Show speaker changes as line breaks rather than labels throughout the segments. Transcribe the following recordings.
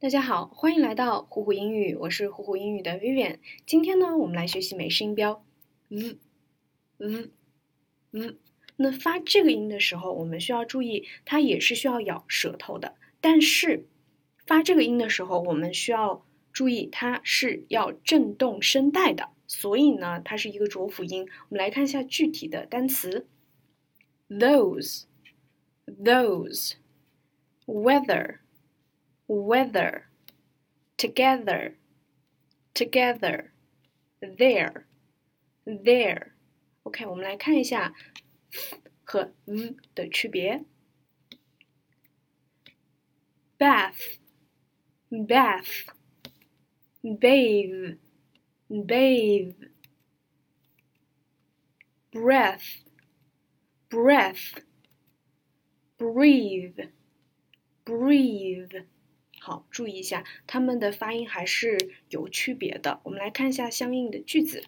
大家好，欢迎来到虎虎英语，我是虎虎英语的 Vivian。今天呢，我们来学习美式音标 v v v。那发这个音的时候，我们需要注意，它也是需要咬舌头的。但是发这个音的时候，我们需要注意，它是要震动声带的。所以呢，它是一个浊辅音。我们来看一下具体的单词：those，those，weather。weather, together, together, there, there. OK，我们来看一下和 v 的区别。bath, bath, bathe, bathe, breath, breath, breathe, breathe. 好，注意一下，它们的发音还是有区别的。我们来看一下相应的句子。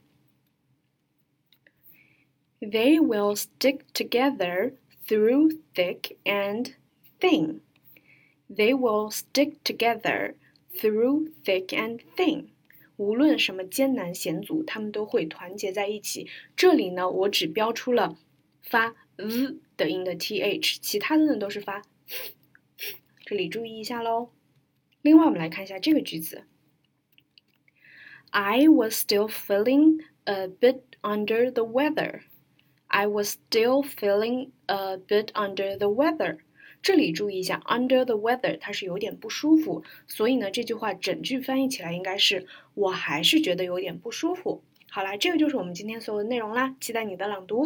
They will stick together through thick and thin. They will stick together through thick and thin. 无论什么艰难险阻，他们都会团结在一起。这里呢，我只标出了发 v 的音的 th，其他的呢都是发。这里注意一下喽。另外，我们来看一下这个句子。I was still feeling a bit under the weather. I was still feeling a bit under the weather. 这里注意一下，under the weather 它是有点不舒服，所以呢，这句话整句翻译起来应该是我还是觉得有点不舒服。好啦，这个就是我们今天所有的内容啦，期待你的朗读。